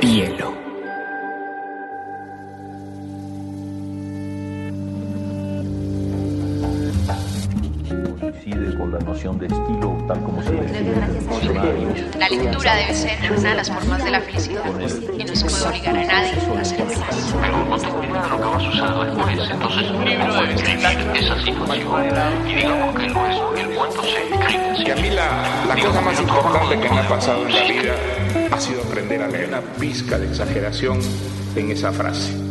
Bielo. Coincide con la noción de estilo tal como se La lectura debe ser una de las formas de la felicidad. Y no se puede obligar a nadie de lo que va a suceder después. Entonces, un libro debe escribir esa situación. Y digamos que no es el cuento se escribe. Que a mí la, la cosa más importante que me ha pasado en la vida ha sido aprender a leer una pizca de exageración en esa frase.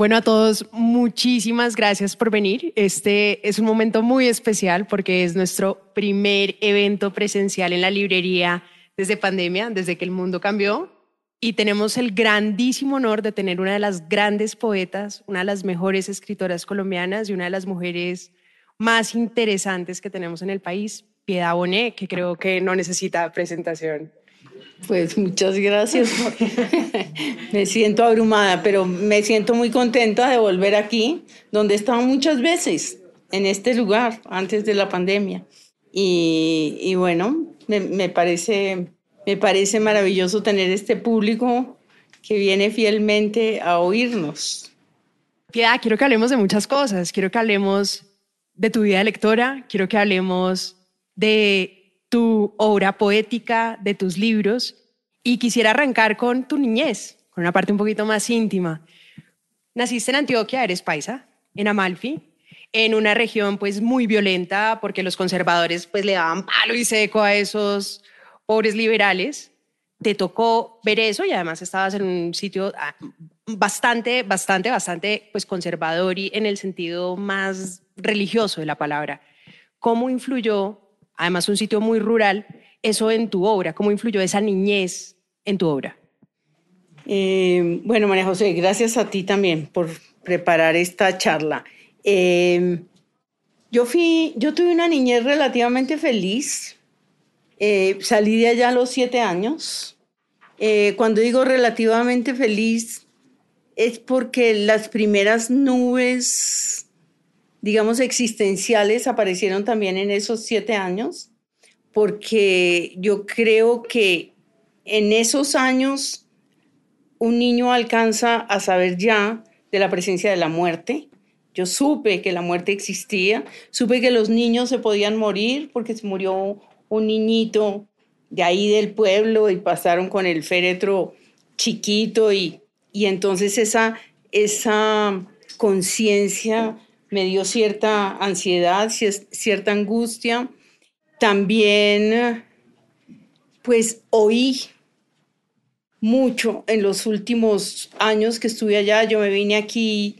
Bueno, a todos, muchísimas gracias por venir. Este es un momento muy especial porque es nuestro primer evento presencial en la librería desde pandemia, desde que el mundo cambió. Y tenemos el grandísimo honor de tener una de las grandes poetas, una de las mejores escritoras colombianas y una de las mujeres más interesantes que tenemos en el país, Piedad Bonet, que creo que no necesita presentación. Pues muchas gracias. me siento abrumada, pero me siento muy contenta de volver aquí, donde estaba muchas veces, en este lugar, antes de la pandemia. Y bueno, me, parece, me parece maravilloso tener este público que viene fielmente a oírnos. Piedad, quiero que hablemos de muchas cosas. Quiero que hablemos de tu vida lectora, quiero que hablemos de tu obra poética, de tus libros, y quisiera arrancar con tu niñez, con una parte un poquito más íntima. Naciste en Antioquia, eres paisa, en Amalfi, en una región pues muy violenta porque los conservadores pues le daban palo y seco a esos pobres liberales. Te tocó ver eso y además estabas en un sitio ah, bastante, bastante, bastante pues conservador y en el sentido más religioso de la palabra. ¿Cómo influyó además un sitio muy rural, eso en tu obra? ¿Cómo influyó esa niñez en tu obra? Eh, bueno, María José, gracias a ti también por preparar esta charla. Eh, yo, fui, yo tuve una niñez relativamente feliz. Eh, salí de allá a los siete años. cuando digo relativamente feliz, es porque las primeras nubes digamos, existenciales aparecieron también en esos siete años, porque yo creo que en esos años un niño alcanza a saber ya de la presencia de la muerte. Yo supe que la muerte existía, supe que los niños se podían morir porque se murió un niñito de ahí del pueblo y pasaron con el féretro chiquito y, y entonces esa, esa conciencia me dio cierta ansiedad, cierta angustia. También, pues oí mucho en los últimos años que estuve allá. Yo me vine aquí,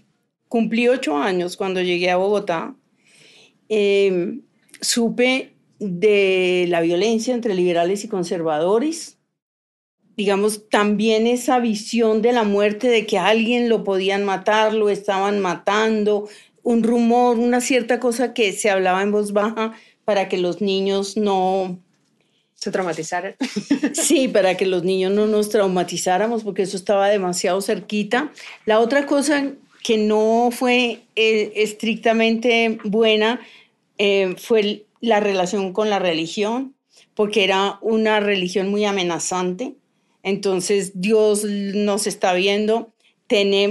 cumplí ocho años cuando llegué a Bogotá. Em, supe de la violencia entre liberales y conservadores. Digamos, también esa visión de la muerte, de que alguien lo podían matar, lo estaban matando, un rumor, una cierta cosa que se hablaba en voz baja para que los niños no se traumatizaran. sí, para que los niños no nos traumatizáramos porque eso estaba demasiado cerquita. La otra cosa que no fue eh, estrictamente buena eh, fue la relación con la religión, porque era una religión muy amenazante. Entonces Dios nos está viendo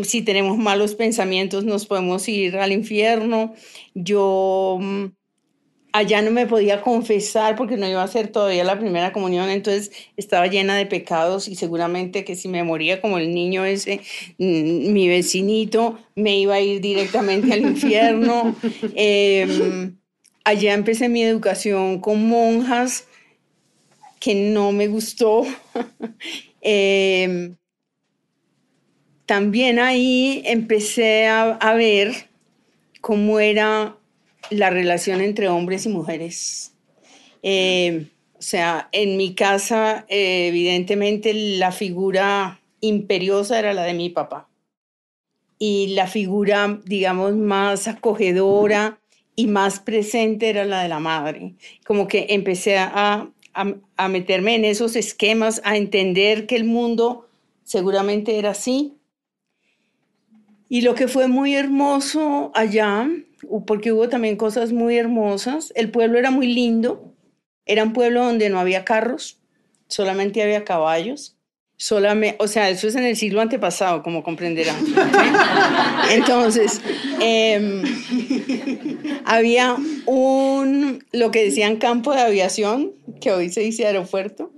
si tenemos malos pensamientos nos podemos ir al infierno. Yo mm, allá no me podía confesar porque no iba a hacer todavía la primera comunión, entonces estaba llena de pecados y seguramente que si me moría como el niño ese, mm, mi vecinito, me iba a ir directamente al infierno. Em, allá empecé mi educación con monjas que no me gustó. eh, también ahí empecé a, ver cómo era la relación entre hombres y mujeres. Eh, o sea, en mi casa, eh, evidentemente, la figura imperiosa era la de mi papá. Y la figura, digamos, más acogedora y más presente era la de la madre. Como que empecé a, a meterme en esos esquemas, a entender que el mundo seguramente era así y lo que fue muy hermoso allá porque hubo también cosas muy hermosas. El pueblo era muy lindo, era un pueblo donde no había carros, solamente había caballos. Solamente, o sea, eso es en el siglo antepasado, como comprenderán. Entonces, em, había un, lo que decían campo de aviación, que hoy se dice aeropuerto,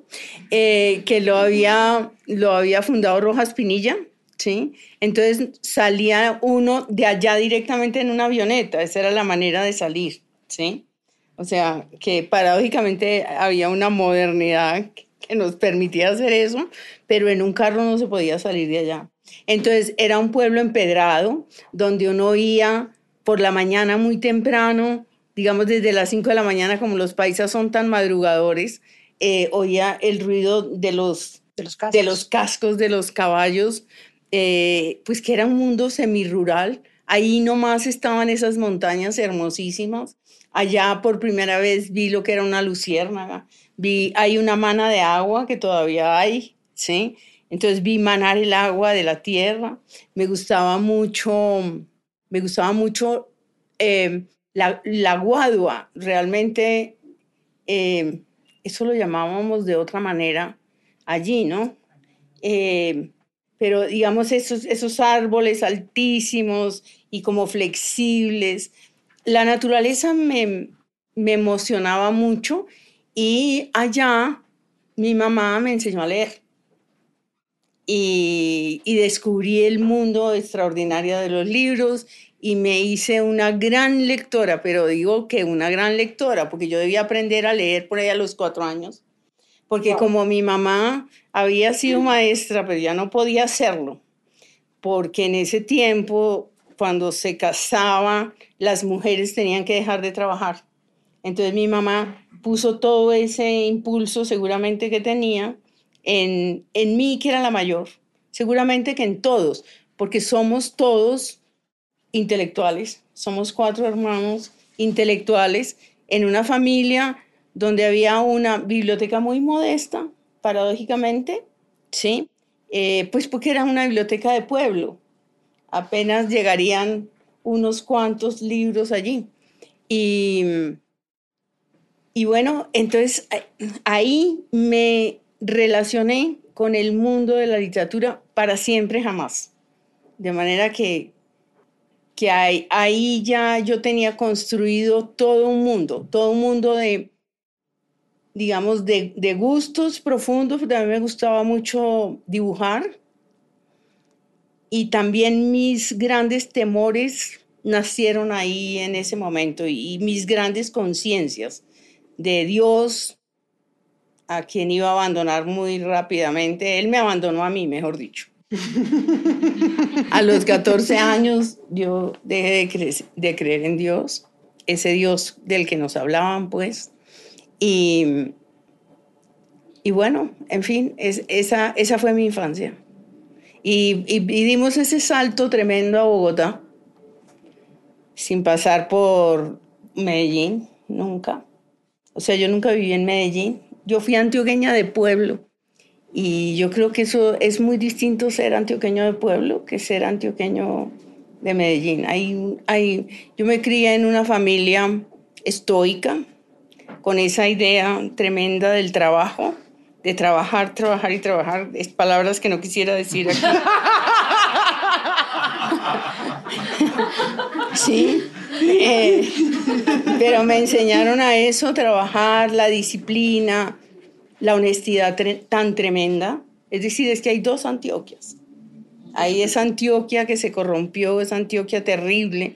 eh, que lo había, lo había fundado Rojas Pinilla, ¿sí? Entonces salía uno de allá directamente en una avioneta, esa era la manera de salir, ¿sí? O sea, que paradójicamente había una modernidad que nos permitía hacer eso, pero en un carro no se podía salir de allá. Entonces era un pueblo empedrado, donde uno oía por la mañana muy temprano, digamos desde las 5 de la mañana, como los paisas son tan madrugadores, eh, oía el ruido de los, de los, de los cascos de los caballos, eh, pues que era un mundo semirural. Ahí nomás estaban esas montañas hermosísimas. Allá por primera vez vi lo que era una luciérnaga vi, hay una mana de agua que todavía hay, ¿sí? Entonces vi manar el agua de la tierra. Me gustaba mucho, me gustaba mucho em, la, la, guadua. Realmente, em, eso lo llamábamos de otra manera allí, ¿no? Em, pero digamos, esos, esos árboles altísimos y como flexibles. La naturaleza me, me emocionaba mucho y allá mi mamá me enseñó a leer y, descubrí el mundo extraordinario de los libros y me hice una gran lectora, pero digo que una gran lectora, porque yo debía aprender a leer por ahí a los cuatro años, porque como mi mamá había sido maestra, pero ya no podía hacerlo, porque en ese tiempo, cuando se casaba, las mujeres tenían que dejar de trabajar. Entonces mi mamá puso todo ese impulso seguramente que tenía en, en mí, que era la mayor, seguramente que en todos, porque somos todos intelectuales, somos cuatro hermanos intelectuales en una familia donde había una biblioteca muy modesta, paradójicamente, ¿sí? Eh, pues porque era una biblioteca de pueblo, apenas llegarían unos cuantos libros allí. Y y bueno, entonces ahí me relacioné con el mundo de la literatura para siempre jamás. De manera que, que ahí, ahí ya yo tenía construido todo un mundo, todo un mundo de, digamos, de, de gustos profundos. También me gustaba mucho dibujar. Y también mis grandes temores nacieron ahí en ese momento y mis grandes conciencias de Dios, a quien iba a abandonar muy rápidamente. Él me abandonó a mí, mejor dicho. a los 14 años yo dejé de, creer en Dios, ese Dios del que nos hablaban, pues. Y, y bueno, en fin, esa, esa fue mi infancia. Y, y, ese salto tremendo a Bogotá, sin pasar por Medellín, nunca. O sea, yo nunca viví en Medellín. Yo fui antioqueña de pueblo. Y yo creo que eso es muy distinto ser antioqueño de pueblo que ser antioqueño de Medellín. Hay, hay, yo me crié en una familia estoica, con esa idea tremenda del trabajo, de trabajar, trabajar y trabajar. Es palabras que no quisiera decir aquí. sí. Eh, pero me enseñaron a eso, trabajar, la disciplina, la honestidad tan tremenda. Es decir, es que hay dos Antioquias. Hay esa Antioquia que se corrompió, esa Antioquia terrible,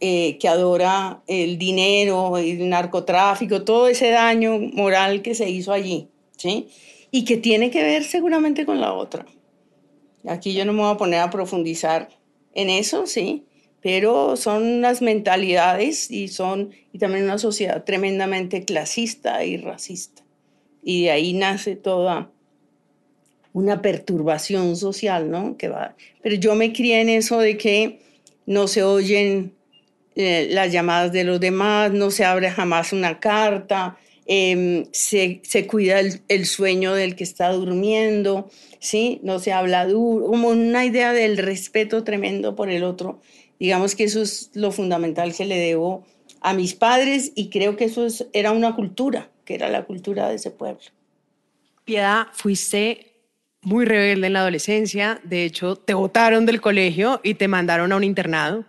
eh, que adora el dinero, el narcotráfico, todo ese daño moral que se hizo allí, ¿sí? Y que tiene que ver seguramente con la otra. Aquí yo no me voy a poner a profundizar en eso, ¿sí? pero son unas mentalidades y son y también una sociedad tremendamente clasista y racista. Y de ahí nace toda una perturbación social, ¿no? Que va. Pero yo me crié en eso de que no se oyen eh, las llamadas de los demás, no se abre jamás una carta, em, se, cuida el, sueño del que está durmiendo, ¿sí? No se habla duro, como una idea del respeto tremendo por el otro Digamos que eso es lo fundamental que le debo a mis padres y creo que eso es, era una cultura, que era la cultura de ese pueblo. Piedad, fuiste muy rebelde en la adolescencia, de hecho te botaron del colegio y te mandaron a un internado.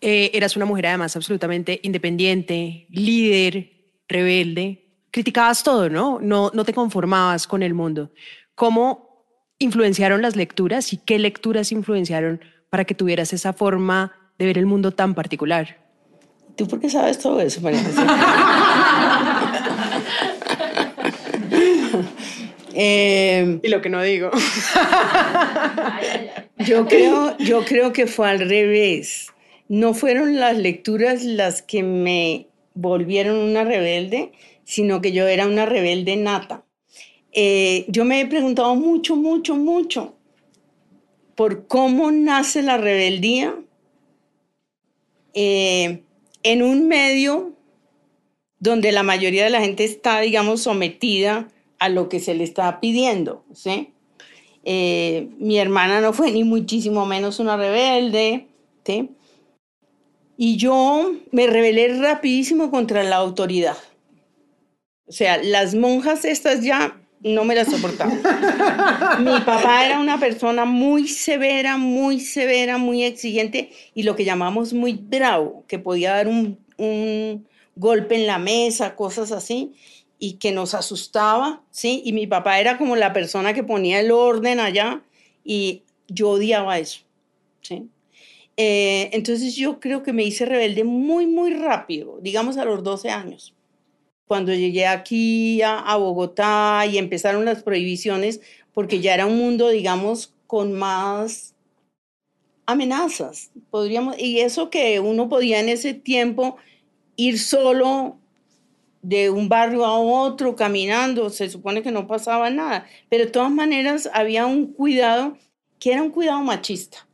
Eh, eras una mujer además absolutamente independiente, líder, rebelde, criticabas todo, ¿no? ¿no? No te conformabas con el mundo. ¿Cómo influenciaron las lecturas y qué lecturas influenciaron para que tuvieras esa forma de ver el mundo tan particular? ¿Tú por qué sabes todo eso, María? Eh, y lo que no digo. yo, creo, yo creo que fue al revés. No fueron las lecturas las que me volvieron una rebelde, sino que yo era una rebelde nata. Eh, yo me he preguntado mucho, mucho, mucho por cómo nace la rebeldía eh, en un medio donde la mayoría de la gente está, digamos, sometida a lo que se le está pidiendo, ¿sí? Eh, mi hermana no fue ni muchísimo menos una rebelde, ¿sí? Y yo me rebelé rapidísimo contra la autoridad. O sea, las monjas estas ya no me las soportaba. Mi papá era una persona muy severa, muy severa, muy exigente y lo que llamamos muy bravo, que podía dar un, un golpe en la mesa, cosas así y que nos asustaba, ¿sí? Y mi papá era como la persona que ponía el orden allá y yo odiaba eso, ¿sí? Eh, entonces yo creo que me hice rebelde muy, muy rápido, digamos a los 12 años. Cuando llegué aquí a, a Bogotá y empezaron las prohibiciones, porque ya era un mundo, digamos, con más amenazas, podríamos, y eso que uno podía en ese tiempo ir solo de un barrio a otro caminando, se supone que no pasaba nada, pero de todas maneras había un cuidado que era un cuidado machista,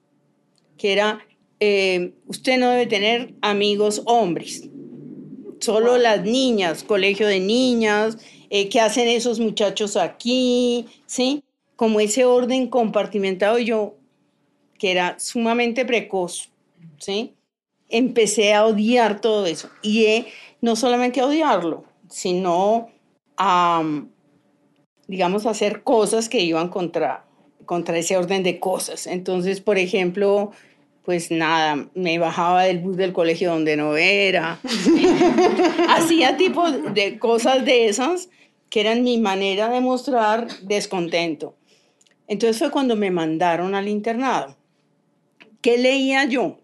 que era, eh, usted no debe tener amigos hombres, solo las niñas, colegio de niñas, eh, ¿qué hacen esos muchachos aquí? ¿Sí? Como ese orden compartimentado yo, que era sumamente precoz, ¿sí? Empecé a odiar todo eso y he no solamente a odiarlo, sino a, digamos, hacer cosas que iban contra, contra ese orden de cosas. Entonces, por ejemplo, pues nada, me bajaba del bus del colegio donde no era. Hacía tipo de cosas de esas que eran mi manera de mostrar descontento. Entonces fue cuando me mandaron al internado. ¿Qué leía yo?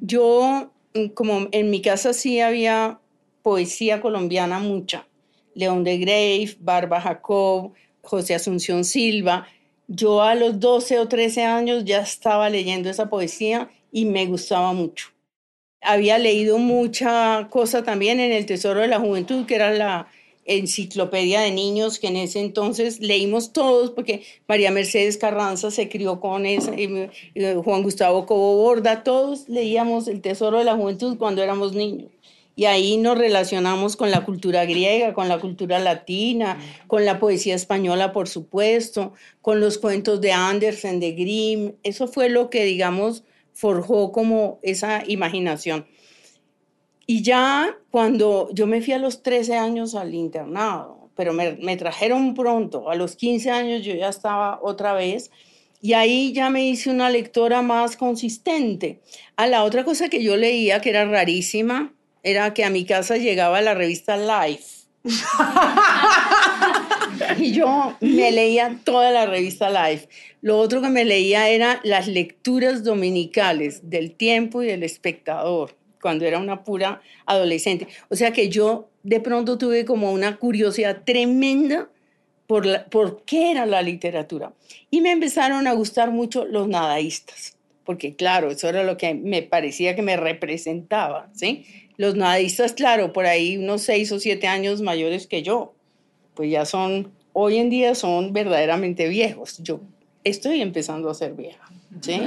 Yo, como en mi casa sí había poesía colombiana mucha. León de Grave, Barba Jacob, José Asunción Silva. Yo a los 12 o 13 años ya estaba leyendo esa poesía y me gustaba mucho. Había leído mucha cosa también en El Tesoro de la Juventud, que era la enciclopedia de niños que en ese entonces leímos todos, porque María Mercedes Carranza se crió con esa, y Juan Gustavo Cobo Borda, todos leíamos El Tesoro de la Juventud cuando éramos niños. Y ahí nos relacionamos con la cultura griega, con la cultura latina, con la poesía española, por supuesto, con los cuentos de Andersen, de Grimm. Eso fue lo que, digamos, forjó como esa imaginación. Y ya cuando yo me fui a los 13 años al internado, pero me, me trajeron pronto, a los 15 años yo ya estaba otra vez, y ahí ya me hice una lectora más consistente. A la otra cosa que yo leía, que era rarísima, era que a mi casa llegaba la revista Life. y yo me leía toda la revista Life. Lo otro que me leía era las lecturas dominicales del tiempo y del espectador, cuando era una pura adolescente. O sea que yo de pronto tuve como una curiosidad tremenda por, por qué era la literatura. Y me empezaron a gustar mucho los nadaístas, porque claro, eso era lo que me parecía que me representaba, ¿sí? Los nadistas, claro, por ahí unos seis o siete años mayores que yo, pues ya son, hoy en día son verdaderamente viejos. Yo estoy empezando a ser vieja. ¿sí?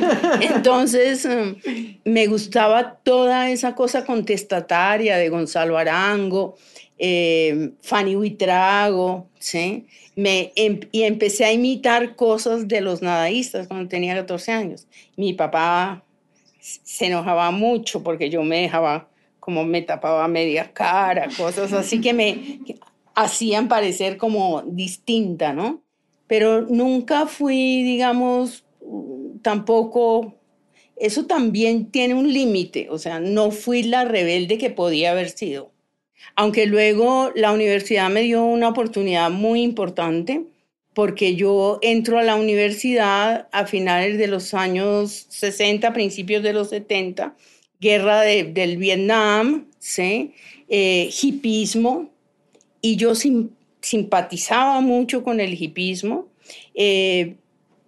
Entonces, em, me gustaba toda esa cosa contestataria de Gonzalo Arango, eh, Fanny Huitrago, ¿sí? Em, y empecé a imitar cosas de los nadaístas cuando tenía 14 años. Mi papá se enojaba mucho porque yo me dejaba, como me tapaba media cara, cosas así que me hacían parecer como distinta, ¿no? Pero nunca fui, digamos, tampoco, eso también tiene un límite, o sea, no fui la rebelde que podía haber sido. Aunque luego la universidad me dio una oportunidad muy importante porque yo entro a la universidad a finales de los años 60, principios de los 70, guerra del Vietnam, ¿sí? Eh, hipismo, y yo simpatizaba mucho con el hipismo, eh,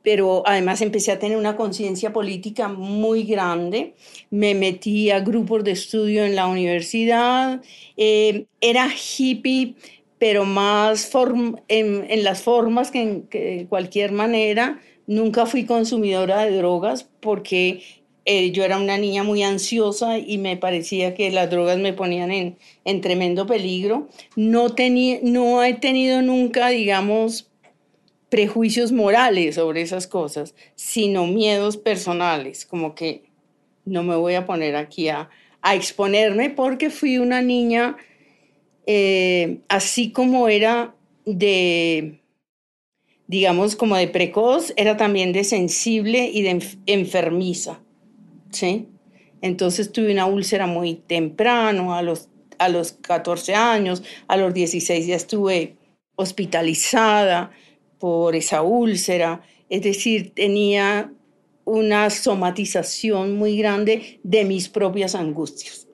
pero además empecé a tener una conciencia política muy grande, me metí a grupos de estudio en la universidad, eh, era hippie pero más en, las formas que en que cualquier manera. Nunca fui consumidora de drogas porque eh, yo era una niña muy ansiosa y me parecía que las drogas me ponían en, en tremendo peligro. No, no he tenido nunca, digamos, prejuicios morales sobre esas cosas, sino miedos personales, como que no me voy a poner aquí a, a exponerme porque fui una niña eh, así como era de, digamos, como de precoz, era también de sensible y de enfermiza, ¿sí? Entonces tuve una úlcera muy temprano, a los, a los 14 años, a los 16 ya estuve hospitalizada por esa úlcera, es decir, tenía una somatización muy grande de mis propias angustias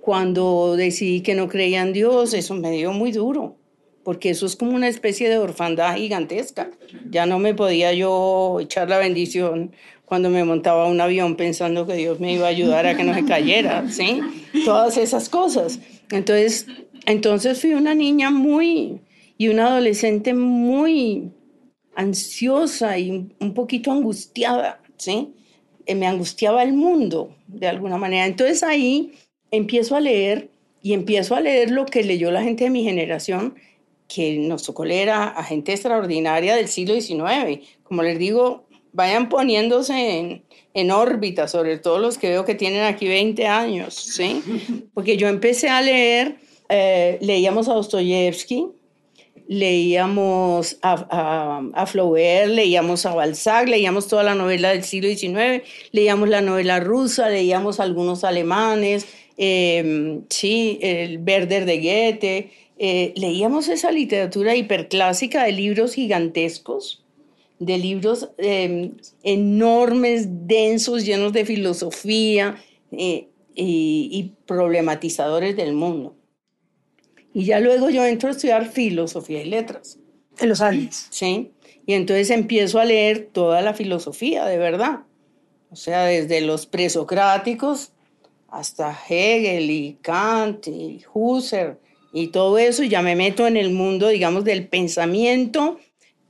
cuando decidí que no creía en Dios, eso me dio muy duro, porque eso es como una especie de orfandad gigantesca. Ya no me podía yo echar la bendición cuando me montaba un avión pensando que Dios me iba a ayudar a que no se cayera, ¿sí? Todas esas cosas. Entonces, entonces fui una niña muy, y una adolescente muy ansiosa y un poquito angustiada, ¿sí? Eh, me angustiaba el mundo, de alguna manera. Entonces ahí empiezo a leer y empiezo a leer lo que leyó la gente de mi generación, que nos tocó leer a, gente extraordinaria del siglo XIX. Como les digo, vayan poniéndose en, en, órbita, sobre todo los que veo que tienen aquí 20 años, ¿sí? Porque yo empecé a leer, eh, leíamos a Dostoyevsky, leíamos a, Flaubert, leíamos a Balzac, leíamos toda la novela del siglo XIX, leíamos la novela rusa, leíamos algunos alemanes, Em, sí, el Werder de Goethe. Eh, leíamos esa literatura hiperclásica de libros gigantescos, de libros em, enormes, densos, llenos de filosofía eh, y, problematizadores del mundo. Y ya luego yo entro a estudiar filosofía y letras. En los Andes. Sí. Y entonces empiezo a leer toda la filosofía, de verdad. O sea, desde los presocráticos hasta Hegel y Kant y Husserl y todo eso, ya me meto en el mundo, digamos, del pensamiento,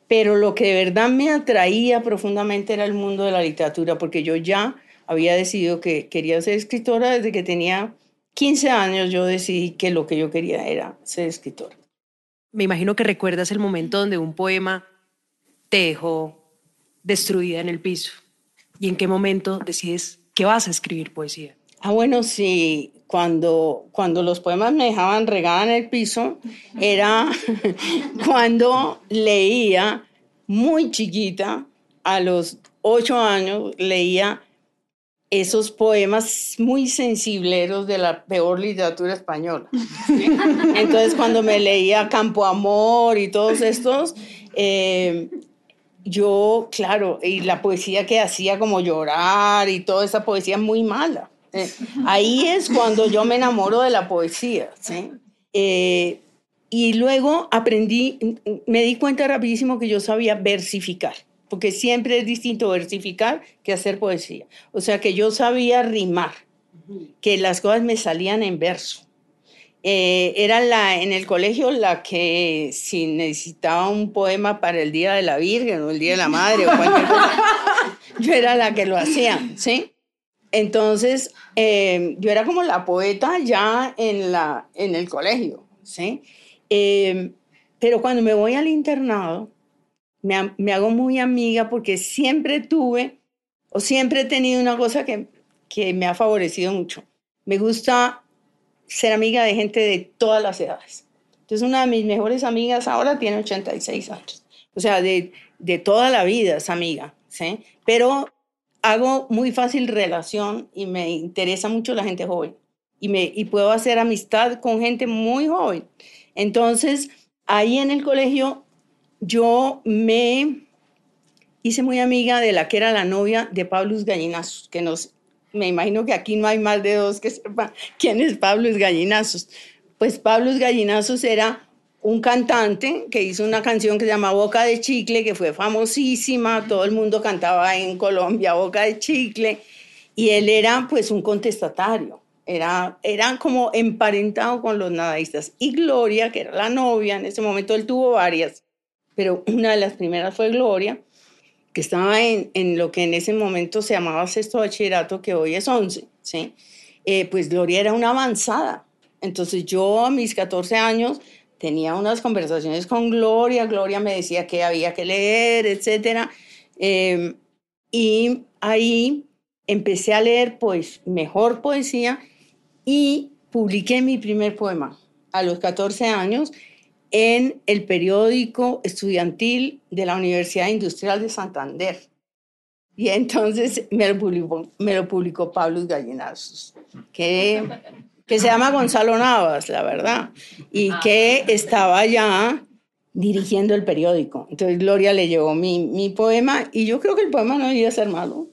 pero lo que de verdad me atraía profundamente era el mundo de la literatura, porque yo ya había decidido que quería ser escritora desde que tenía 15 años, yo decidí que lo que yo quería era ser escritora. Me imagino que recuerdas el momento donde un poema te dejó destruida en el piso. ¿Y en qué momento decides que vas a escribir poesía? Ah, bueno, sí, cuando, cuando los poemas me dejaban regada en el piso, era cuando leía muy chiquita, a los ocho años, leía esos poemas muy sensibleros de la peor literatura española. Entonces, cuando me leía Campo Amor y todos estos, eh, yo, claro, y la poesía que hacía como llorar y toda esa poesía muy mala. Eh, ahí es cuando yo me enamoro de la poesía, ¿sí? Eh, y luego aprendí, me di cuenta rapidísimo que yo sabía versificar, porque siempre es distinto versificar que hacer poesía. O sea que yo sabía rimar, que las cosas me salían en verso. Eh, era la, en el colegio la que si necesitaba un poema para el Día de la Virgen o el Día de la Madre o cualquier cosa, yo era la que lo hacía, ¿sí? Entonces, em, yo era como la poeta ya en, la, en el colegio, ¿sí? Em, pero cuando me voy al internado, me, hago muy amiga porque siempre tuve o siempre he tenido una cosa que que me ha favorecido mucho. Me gusta ser amiga de gente de todas las edades. Entonces, una de mis mejores amigas ahora tiene 86 años. O sea, de, de toda la vida es amiga, ¿sí? Pero hago muy fácil relación y me interesa mucho la gente joven. Y, me, y puedo hacer amistad con gente muy joven. Entonces, ahí en el colegio, yo me hice muy amiga de la que era la novia de Pablo Gallinazos, que nos, me imagino que aquí no hay más de dos que sepan quién es Pablo Gallinazos. Pues Pablo Gallinazos era un cantante que hizo una canción que se llama Boca de Chicle, que fue famosísima, todo el mundo cantaba en Colombia Boca de Chicle, y él era pues un contestatario, era, era como emparentado con los nadaístas. Y Gloria, que era la novia, en ese momento él tuvo varias, pero una de las primeras fue Gloria, que estaba en, lo que en ese momento se llamaba sexto bachillerato, que hoy es once, ¿sí? Eh, pues Gloria era una avanzada. Entonces yo a mis 14 años tenía unas conversaciones con Gloria, Gloria me decía que había que leer, etc. Em, y ahí empecé a leer pues mejor poesía y publiqué mi primer poema a los 14 años en el periódico estudiantil de la Universidad Industrial de Santander. Y entonces me lo publicó, me lo publicó Pablo Gallinazos, que, que se llama Gonzalo Navas, la verdad, y que estaba ya dirigiendo el periódico. Entonces Gloria le llevó mi, mi poema y yo creo que el poema no iba a ser malo.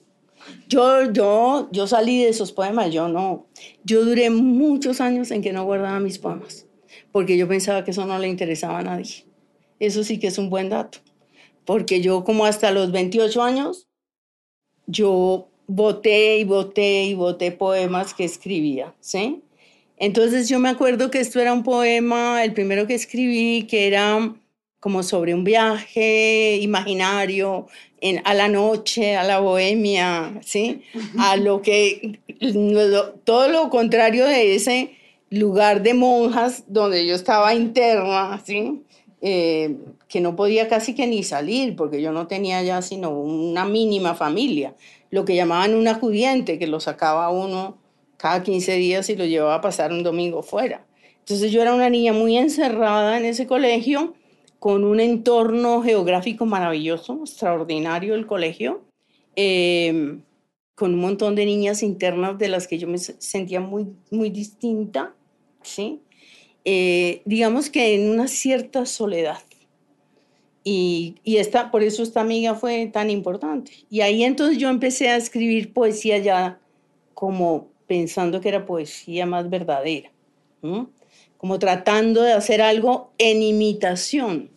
Yo, yo, yo salí de esos poemas, yo no. Yo duré muchos años en que no guardaba mis poemas porque yo pensaba que eso no le interesaba a nadie. Eso sí que es un buen dato, porque yo como hasta los 28 años, yo voté y voté y voté poemas que escribía, ¿sí? Entonces yo me acuerdo que esto era un poema, el primero que escribí, que era como sobre un viaje imaginario en, a la noche, a la bohemia, ¿sí? A lo que, todo lo contrario de ese lugar de monjas donde yo estaba interna, ¿sí? Eh, que no podía casi que ni salir, porque yo no tenía ya sino una mínima familia, lo que llamaban un acudiente, que lo sacaba uno cada 15 días y lo llevaba a pasar un domingo fuera. Entonces yo era una niña muy encerrada en ese colegio, con un entorno geográfico maravilloso, extraordinario el colegio, eh, con un montón de niñas internas de las que yo me sentía muy, muy distinta ¿sí? Eh, digamos que en una cierta soledad. Y, y esta, por eso esta amiga fue tan importante. Y ahí entonces yo empecé a escribir poesía ya como pensando que era poesía más verdadera, como tratando de hacer algo en imitación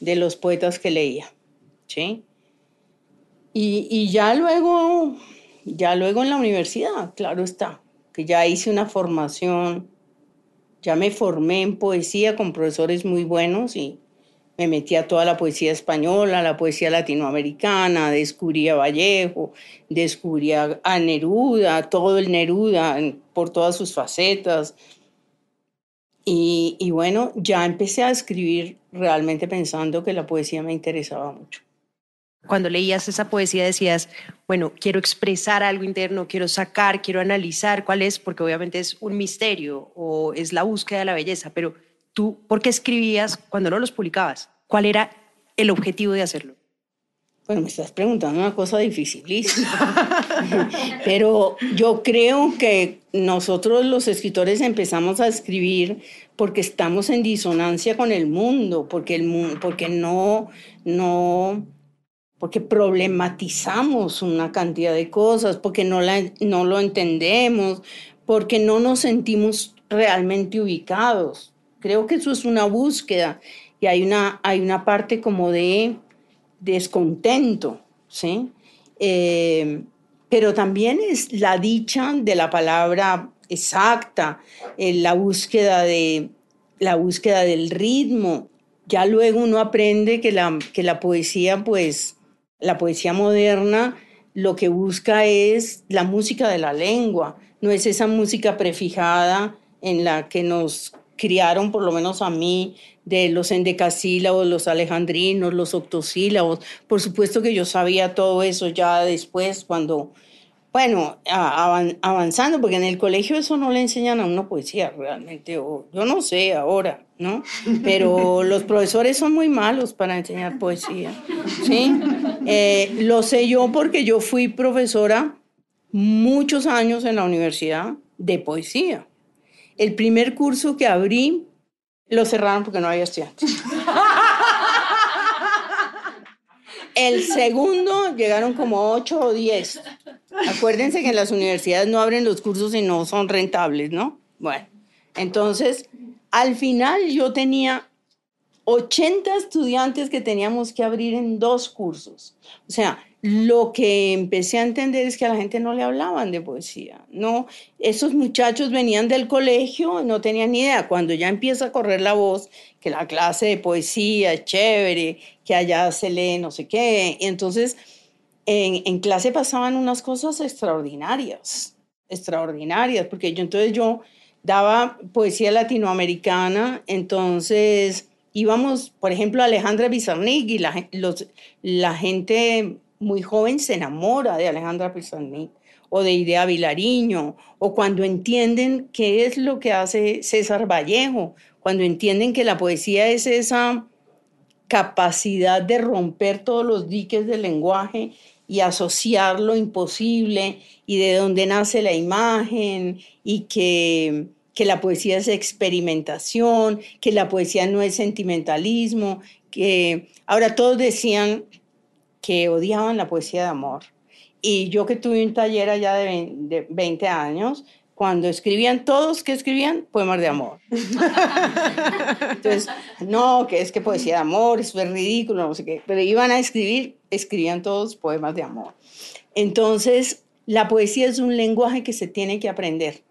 de los poetas que leía. ¿sí? Y, ya luego, ya luego en la universidad, claro está, que ya hice una formación ya me formé en poesía con profesores muy buenos y me metí a toda la poesía española, la poesía latinoamericana, descubrí a Vallejo, descubrí a Neruda, todo el Neruda por todas sus facetas. Y bueno, ya empecé a escribir realmente pensando que la poesía me interesaba mucho cuando leías esa poesía decías, bueno, quiero expresar algo interno, quiero sacar, quiero analizar cuál es, porque obviamente es un misterio o es la búsqueda de la belleza, pero tú, ¿por qué escribías cuando no los publicabas? ¿Cuál era el objetivo de hacerlo? Bueno, me estás preguntando una cosa dificilísima, pero yo creo que nosotros los escritores empezamos a escribir porque estamos en disonancia con el mundo, porque, el, porque no, no, porque problematizamos una cantidad de cosas, porque no, la, no lo entendemos, porque no nos sentimos realmente ubicados. Creo que eso es una búsqueda y hay una, hay una parte como de descontento, ¿sí? Eh, pero también es la dicha de la palabra exacta, eh, la, búsqueda de, la búsqueda del ritmo. Ya luego uno aprende que la, que la poesía, pues, la poesía moderna lo que busca es la música de la lengua, no es esa música prefijada en la que nos criaron, por lo menos a mí, de los endecasílabos, los alejandrinos, los octosílabos. Por supuesto que yo sabía todo eso ya después, cuando, bueno, avanzando, porque en el colegio eso no le enseñan a uno poesía realmente, o yo no sé ahora, ¿no? Pero los profesores son muy malos para enseñar poesía, ¿sí? Eh, lo sé yo porque yo fui profesora muchos años en la universidad de poesía. El primer curso que abrí lo cerraron porque no había estudiantes. El segundo llegaron como ocho o diez. Acuérdense que en las universidades no abren los cursos y no son rentables, ¿no? Bueno, entonces, al final yo tenía 80 estudiantes que teníamos que abrir en dos cursos. O sea, lo que empecé a entender es que a la gente no le hablaban de poesía. No, esos muchachos venían del colegio no tenían ni idea. Cuando ya empieza a correr la voz, que la clase de poesía es chévere, que allá se lee no sé qué. Y entonces en, en clase pasaban unas cosas extraordinarias, extraordinarias, porque yo entonces yo daba poesía latinoamericana, entonces íbamos, por ejemplo, a Alejandra Bizarnik y la gente muy joven se enamora de Alejandra Pizarnik o de Idea Vilariño, o cuando entienden qué es lo que hace César Vallejo, cuando entienden que la poesía es esa capacidad de romper todos los diques del lenguaje y asociar lo imposible y de dónde nace la imagen y que, que la poesía es experimentación, que la poesía no es sentimentalismo, que ahora todos decían que odiaban la poesía de amor. Y yo que tuve un taller allá de 20 años, cuando escribían todos que escribían poemas de amor. Entonces, no, que es que poesía de amor, eso es ridículo, no sé qué, pero iban a escribir, escribían todos poemas de amor. Entonces, la poesía es un lenguaje que se tiene que aprender.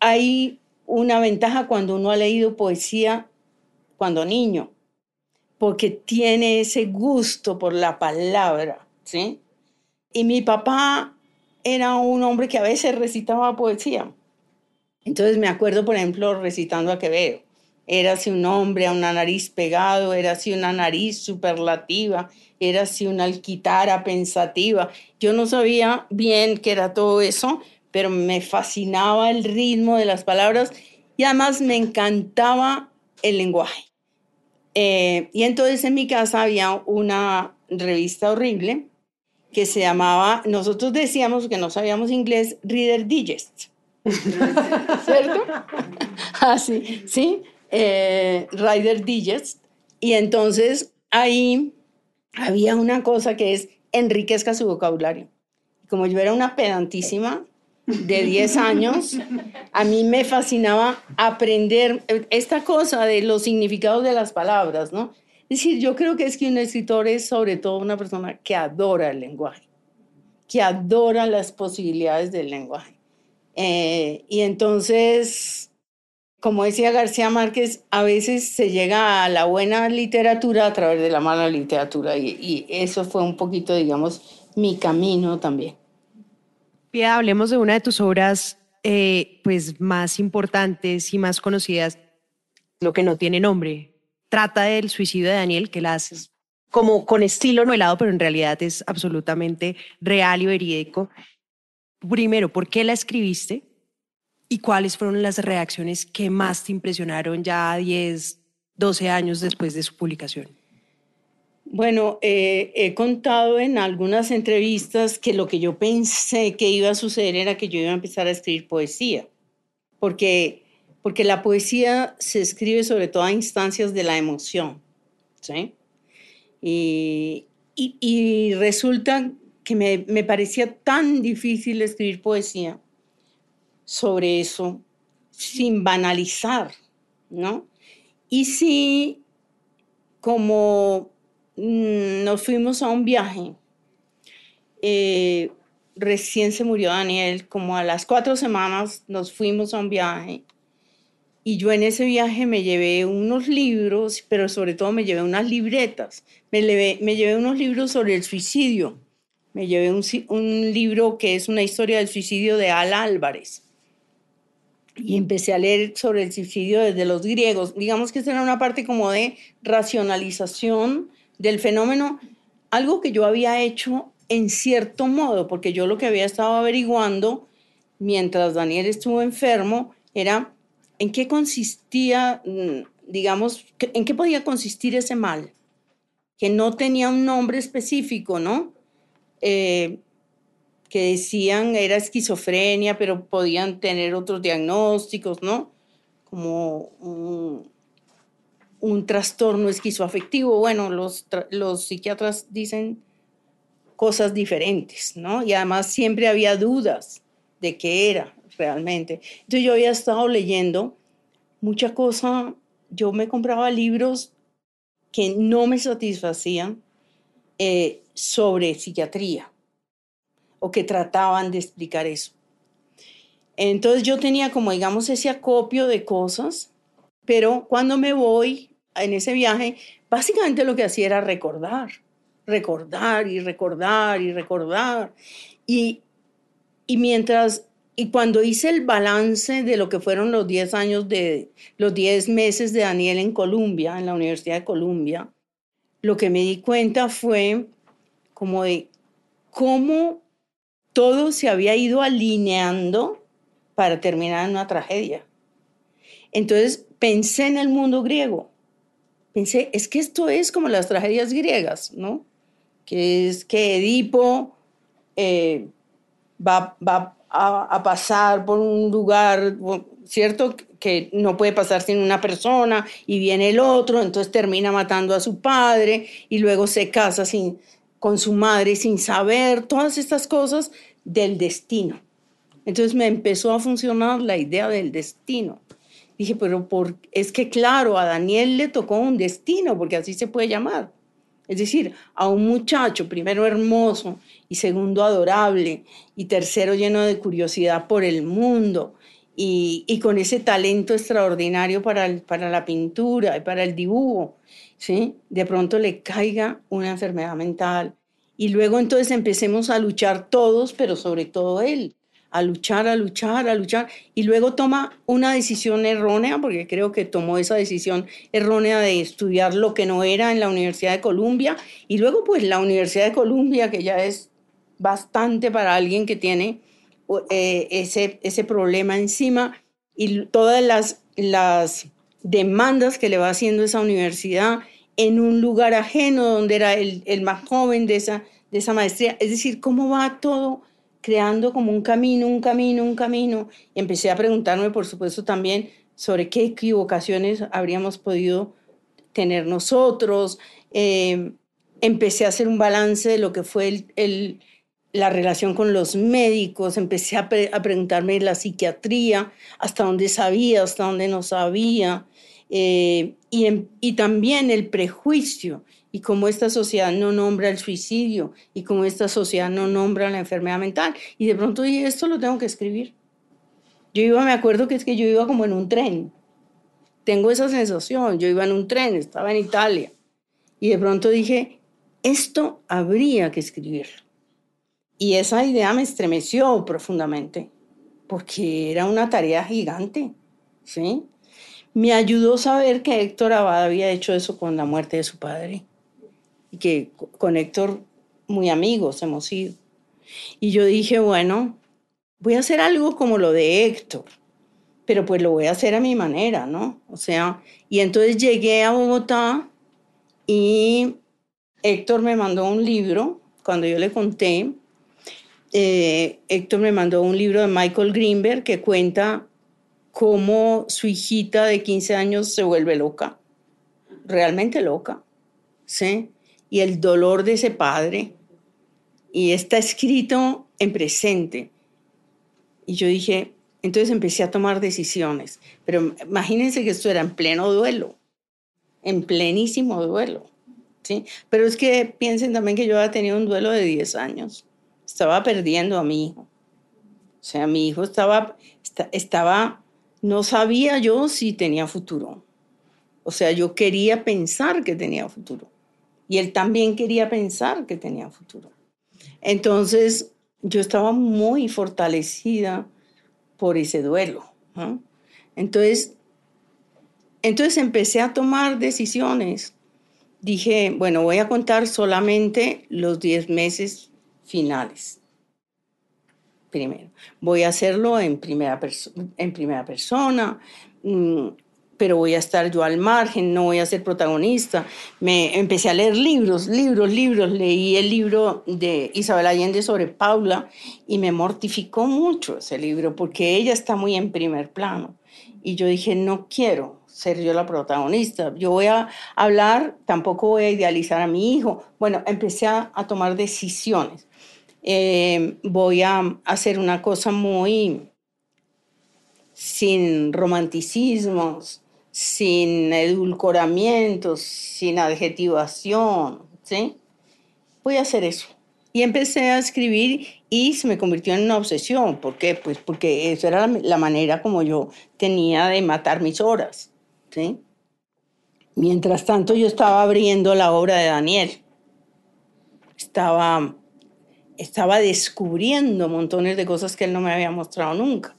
Hay una ventaja cuando uno ha leído poesía cuando niño, porque tiene ese gusto por la palabra, ¿sí? Y mi papá era un hombre que a veces recitaba poesía. Entonces me acuerdo, por ejemplo, recitando a Quevedo. Era así un hombre a una nariz pegado, era así una nariz superlativa, era así una alquitara pensativa. Yo no sabía bien qué era todo eso, pero me fascinaba el ritmo de las palabras y además me encantaba el lenguaje. Eh, y entonces en mi casa había una revista horrible que se llamaba, nosotros decíamos que no sabíamos inglés, Reader Digest. ¿Cierto? Así, ah, sí, eh, Reader Digest. Y entonces ahí había una cosa que es enriquezca su vocabulario. Como yo era una pedantísima, de 10 años, a mí me fascinaba aprender esta cosa de los significados de las palabras, ¿no? Es decir, yo creo que es que un escritor es sobre todo una persona que adora el lenguaje, que adora las posibilidades del lenguaje. Eh, y entonces, como decía García Márquez, a veces se llega a la buena literatura a través de la mala literatura y, y eso fue un poquito, digamos, mi camino también. Pia, hablemos de una de tus obras eh, pues más importantes y más conocidas, lo que no tiene nombre. Trata del suicidio de Daniel, que la haces como con estilo novelado, pero en realidad es absolutamente real y verídico. Primero, ¿por qué la escribiste? ¿Y cuáles fueron las reacciones que más te impresionaron ya 10, 12 años después de su publicación? Bueno, eh, he contado en algunas entrevistas que lo que yo pensé que iba a suceder era que yo iba a empezar a escribir poesía, porque, porque la poesía se escribe sobre todo a instancias de la emoción, ¿sí? Y, y, resulta que me, me parecía tan difícil escribir poesía sobre eso sin banalizar, ¿no? Y sí, como nos fuimos a un viaje. Eh, recién se murió Daniel, como a las cuatro semanas nos fuimos a un viaje. Y yo en ese viaje me llevé unos libros, pero sobre todo me llevé unas libretas. Me, me llevé unos libros sobre el suicidio. Me llevé un, un libro que es una historia del suicidio de Al Álvarez y empecé a leer sobre el suicidio desde los griegos. Digamos que esa era una parte como de racionalización del fenómeno, algo que yo había hecho en cierto modo, porque yo lo que había estado averiguando mientras Daniel estuvo enfermo era en qué consistía, mm, digamos, en qué podía consistir ese mal, que no tenía un nombre específico, ¿no? Eh, que decían era esquizofrenia, pero podían tener otros diagnósticos, ¿no? Como un, un trastorno esquizoafectivo. Bueno, los, los psiquiatras dicen cosas diferentes, ¿no? Y además siempre había dudas de qué era realmente. Entonces yo había estado leyendo mucha cosa, yo me compraba libros que no me satisfacían eh, sobre psiquiatría o que trataban de explicar eso. Entonces yo tenía como, digamos, ese acopio de cosas, pero cuando me voy en ese viaje, básicamente lo que hacía era recordar, recordar y recordar y recordar. Y, y mientras, y cuando hice el balance de lo que fueron los 10 años de, los 10 meses de Daniel en Columbia, en la Universidad de Columbia, lo que me di cuenta fue como de cómo todo se había ido alineando para terminar en una tragedia. Entonces pensé en el mundo griego. Pensé, es que esto es como las tragedias griegas, ¿no? Que es que Edipo eh, va, a, pasar por un lugar, ¿cierto? Que no puede pasar sin una persona y viene el otro, entonces termina matando a su padre y luego se casa sin, con su madre sin saber, todas estas cosas del destino. Entonces me empezó a funcionar la idea del destino. Dije, pero por, es que claro, a Daniel le tocó un destino, porque así se puede llamar. Es decir, a un muchacho, primero hermoso y segundo adorable y tercero lleno de curiosidad por el mundo y, y con ese talento extraordinario para, para la pintura y para el dibujo ¿sí? De pronto le caiga una enfermedad mental. Y luego entonces empecemos a luchar todos, pero sobre todo él, a luchar, a luchar, a luchar. Y luego toma una decisión errónea, porque creo que tomó esa decisión errónea de estudiar lo que no era en la Universidad de Columbia. Y luego pues la Universidad de Columbia, que ya es bastante para alguien que tiene eh, ese, ese problema encima. Y todas las, las demandas que le va haciendo esa universidad en un lugar ajeno donde era el, el, más joven de esa, de esa maestría. Es decir, cómo va todo creando como un camino, un camino, un camino. Y empecé a preguntarme, por supuesto, también sobre qué equivocaciones habríamos podido tener nosotros. Eh, empecé a hacer un balance de lo que fue el, la relación con los médicos, empecé a, pre a preguntarme la psiquiatría, hasta dónde sabía, hasta dónde no sabía. Eh, y también el prejuicio y cómo esta sociedad no nombra el suicidio y cómo esta sociedad no nombra la enfermedad mental. Y de pronto dije, esto lo tengo que escribir. Yo iba, me acuerdo que es que yo iba como en un tren. Tengo esa sensación, yo iba en un tren, estaba en Italia. Y de pronto dije, esto habría que escribir. Y esa idea me estremeció profundamente, porque era una tarea gigante, ¿sí? me ayudó saber que Héctor Abad había hecho eso con la muerte de su padre y que con Héctor muy amigos hemos sido. Y yo dije, bueno, voy a hacer algo como lo de Héctor, pero pues lo voy a hacer a mi manera, ¿no? O sea, y entonces llegué a Bogotá y Héctor me mandó un libro, cuando yo le conté, eh, Héctor me mandó un libro de Michael Greenberg que cuenta cómo su hijita de 15 años se vuelve loca, realmente loca, ¿sí? Y el dolor de ese padre, y está escrito en presente. Y yo dije, entonces empecé a tomar decisiones, pero imagínense que esto era en pleno duelo, en plenísimo duelo, ¿sí? Pero es que piensen también que yo había tenido un duelo de 10 años, estaba perdiendo a mi hijo. O sea, mi hijo estaba, estaba no sabía yo si tenía futuro. O sea, yo quería pensar que tenía futuro. Y él también quería pensar que tenía futuro. Entonces, yo estaba muy fortalecida por ese duelo. Entonces, entonces empecé a tomar decisiones. Dije, bueno, voy a contar solamente los 10 meses finales. Primero, voy a hacerlo en primera, persona, mm, pero voy a estar yo al margen, no voy a ser protagonista. Me empecé a leer libros, libros, libros. Leí el libro de Isabel Allende sobre Paula y me mortificó mucho ese libro porque ella está muy en primer plano. Y yo dije, no quiero ser yo la protagonista. Yo voy a hablar, tampoco voy a idealizar a mi hijo. Bueno, empecé a, tomar decisiones. Eh, voy a hacer una cosa muy sin romanticismos, sin edulcoramientos, sin adjetivación, ¿sí? Voy a hacer eso. Y empecé a escribir y se me convirtió en una obsesión. ¿Por qué? Pues porque esa era la, manera como yo tenía de matar mis horas, ¿sí? Mientras tanto yo estaba abriendo la obra de Daniel. Estaba, estaba descubriendo montones de cosas que él no me había mostrado nunca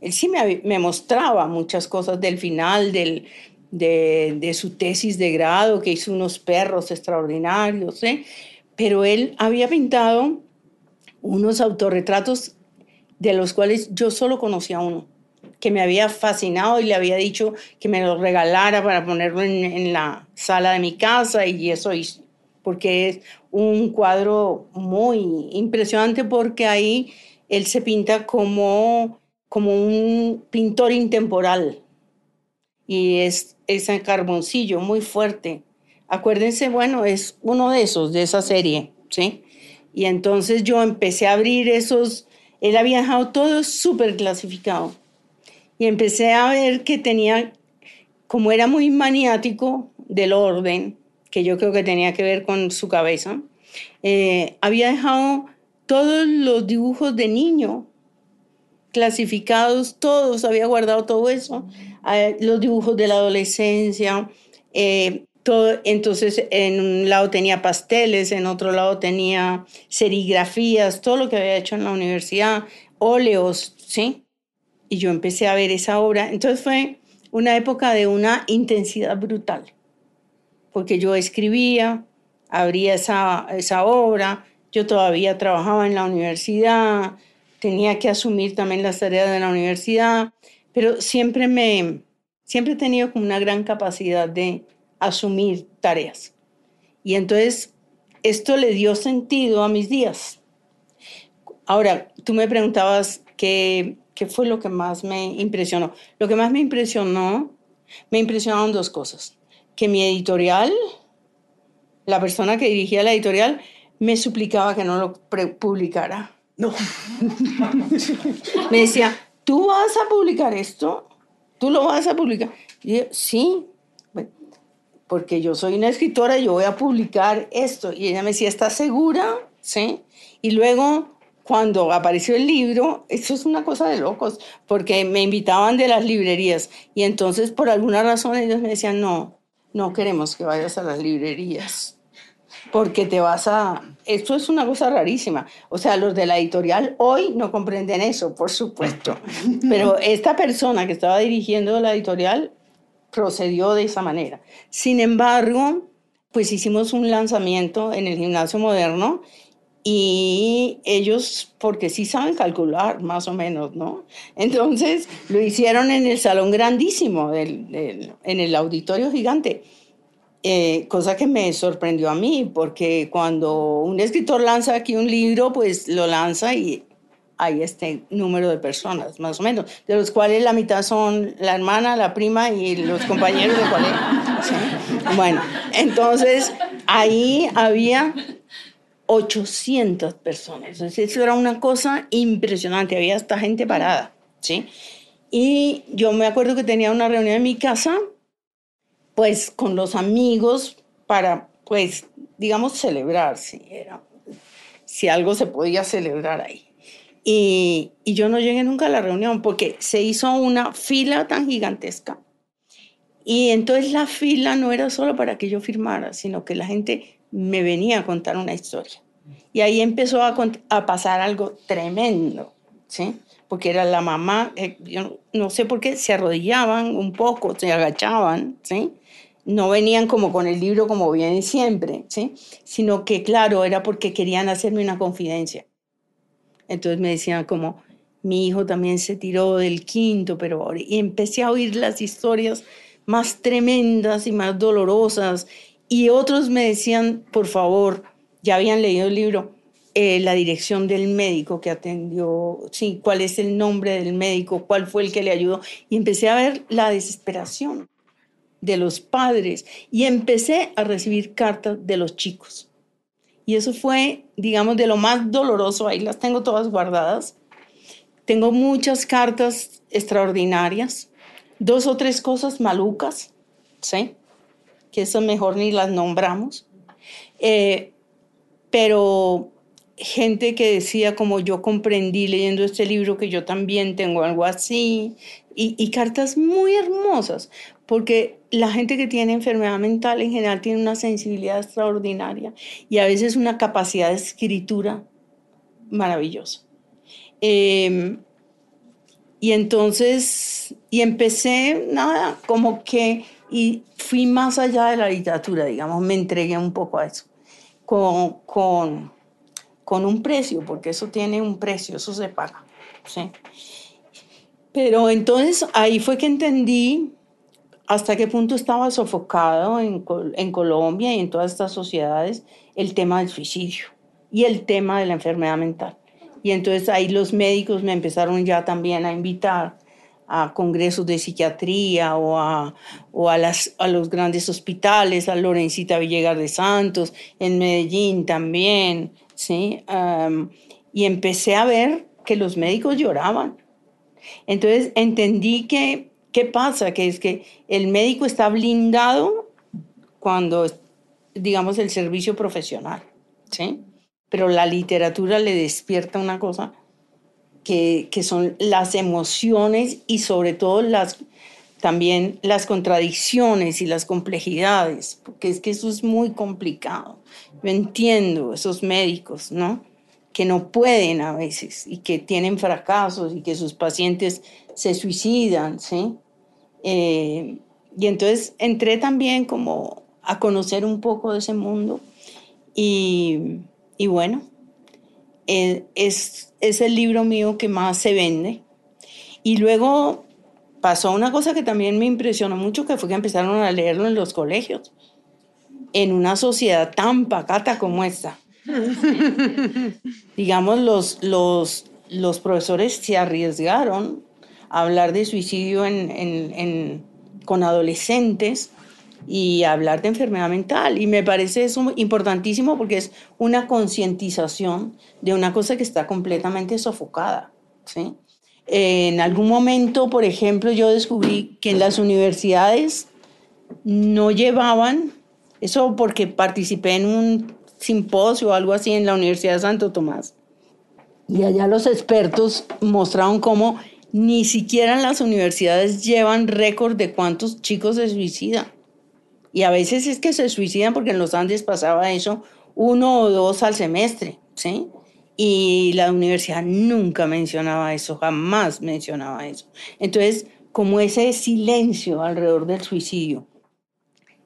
él sí me, mostraba muchas cosas del final del, de, su tesis de grado, que hizo unos perros extraordinarios, ¿eh? pero él había pintado unos autorretratos de los cuales yo solo conocía uno, que me había fascinado y le había dicho que me lo regalara para ponerlo en, en la sala de mi casa y eso porque es un cuadro muy impresionante porque ahí él se pinta como como un pintor intemporal y es, ese carboncillo muy fuerte. Acuérdense, bueno, es uno de esos, de esa serie, ¿sí? Y entonces yo empecé a abrir esos, él había dejado todo súper clasificado. Y empecé a ver que tenía, como era muy maniático del orden, que yo creo que tenía que ver con su cabeza, eh, había dejado todos los dibujos de niño clasificados todos, había guardado todo eso, los dibujos de la adolescencia, eh, todo, entonces en un lado tenía pasteles, en otro lado tenía serigrafías, todo lo que había hecho en la universidad, óleos, ¿sí? Y yo empecé a ver esa obra, entonces fue una época de una intensidad brutal, porque yo escribía, abría esa, esa obra, yo todavía trabajaba en la universidad, tenía que asumir también las tareas de la universidad, pero siempre me, siempre he tenido como una gran capacidad de asumir tareas. Y entonces esto le dio sentido a mis días. Ahora, tú me preguntabas qué, qué fue lo que más me impresionó. Lo que más me impresionó, me impresionaron dos cosas. Que mi editorial, la persona que dirigía la editorial, me suplicaba que no lo publicara no. me decía, ¿tú vas a publicar esto? ¿Tú lo vas a publicar? Y yo, sí, porque yo soy una escritora, yo voy a publicar esto. Y ella me decía, ¿estás segura? Sí. Y luego, cuando apareció el libro, eso es una cosa de locos, porque me invitaban de las librerías. Y entonces, por alguna razón, ellos me decían, no, no queremos que vayas a las librerías porque te vas a... Esto es una cosa rarísima. O sea, los de la editorial hoy no comprenden eso, por supuesto. Pero esta persona que estaba dirigiendo la editorial procedió de esa manera. Sin embargo, pues hicimos un lanzamiento en el gimnasio moderno y ellos, porque sí saben calcular más o menos, ¿no? Entonces lo hicieron en el salón grandísimo, en el auditorio gigante. Eh, cosa que me sorprendió a mí, porque cuando un escritor lanza aquí un libro, pues lo lanza y hay este número de personas, más o menos, de los cuales la mitad son la hermana, la prima y los compañeros de colegio. Bueno, entonces ahí había 800 personas. Entonces, eso era una cosa impresionante, había hasta gente parada, ¿sí? Y yo me acuerdo que tenía una reunión en mi casa pues con los amigos para, pues, digamos, celebrar, si, era, si algo se podía celebrar ahí. Y, y, yo no llegué nunca a la reunión porque se hizo una fila tan gigantesca. Y entonces la fila no era solo para que yo firmara, sino que la gente me venía a contar una historia. Y ahí empezó a, a pasar algo tremendo, ¿sí? Porque era la mamá, eh, yo no sé por qué, se arrodillaban un poco, se agachaban, ¿sí? No venían como con el libro como vienen siempre, ¿sí? Sino que, claro, era porque querían hacerme una confidencia. Entonces me decían como, mi hijo también se tiró del quinto, pero ahora... Y empecé a oír las historias más tremendas y más dolorosas. Y otros me decían, por favor, ya habían leído el libro, eh, la dirección del médico que atendió, sí, cuál es el nombre del médico, cuál fue el que le ayudó. Y empecé a ver la desesperación de los padres y empecé a recibir cartas de los chicos. Y eso fue, digamos, de lo más doloroso. Ahí las tengo todas guardadas. Tengo muchas cartas extraordinarias, dos o tres cosas malucas, ¿sí? Que eso mejor ni las nombramos. Eh, pero gente que decía como yo comprendí leyendo este libro que yo también tengo algo así, y, y, cartas muy hermosas, porque la gente que tiene enfermedad mental en general tiene una sensibilidad extraordinaria y a veces una capacidad de escritura maravillosa. Eh, y entonces, y empecé, nada, como que, y fui más allá de la literatura, digamos, me entregué un poco a eso, con, con, con un precio, porque eso tiene un precio, eso se paga. ¿sí? Pero entonces ahí fue que entendí hasta qué punto estaba sofocado en, en, Colombia y en todas estas sociedades el tema del suicidio y el tema de la enfermedad mental. Y entonces ahí los médicos me empezaron ya también a invitar a congresos de psiquiatría o a, o a, las, a los grandes hospitales, a Lorencita Villegas de Santos, en Medellín también, ¿sí? Y empecé a ver que los médicos lloraban. Entonces entendí que ¿Qué pasa? Que es que el médico está blindado cuando, digamos, el servicio profesional, ¿sí? Pero la literatura le despierta una cosa que, que son las emociones y sobre todo las, también las contradicciones y las complejidades, porque es que eso es muy complicado. Yo entiendo esos médicos, ¿no? Que no pueden a veces y que tienen fracasos y que sus pacientes se suicidan, ¿sí? Eh, y entonces entré también como a conocer un poco de ese mundo y, y bueno, eh, es, es el libro mío que más se vende. Y luego pasó una cosa que también me impresionó mucho, que fue que empezaron a leerlo en los colegios, en una sociedad tan pacata como esta. Digamos, los, los, los profesores se arriesgaron hablar de suicidio en, con adolescentes y hablar de enfermedad mental. Y me parece eso importantísimo porque es una concientización de una cosa que está completamente sofocada. ¿sí? En algún momento, por ejemplo, yo descubrí que en las universidades no llevaban, eso porque participé en un simposio o algo así en la Universidad de Santo Tomás. Y allá los expertos mostraron cómo ni siquiera las universidades llevan récord de cuántos chicos se suicidan. Y a veces es que se suicidan porque en los Andes pasaba eso, uno o dos al semestre, ¿sí? Y la universidad nunca mencionaba eso, jamás mencionaba eso. Entonces, como ese silencio alrededor del suicidio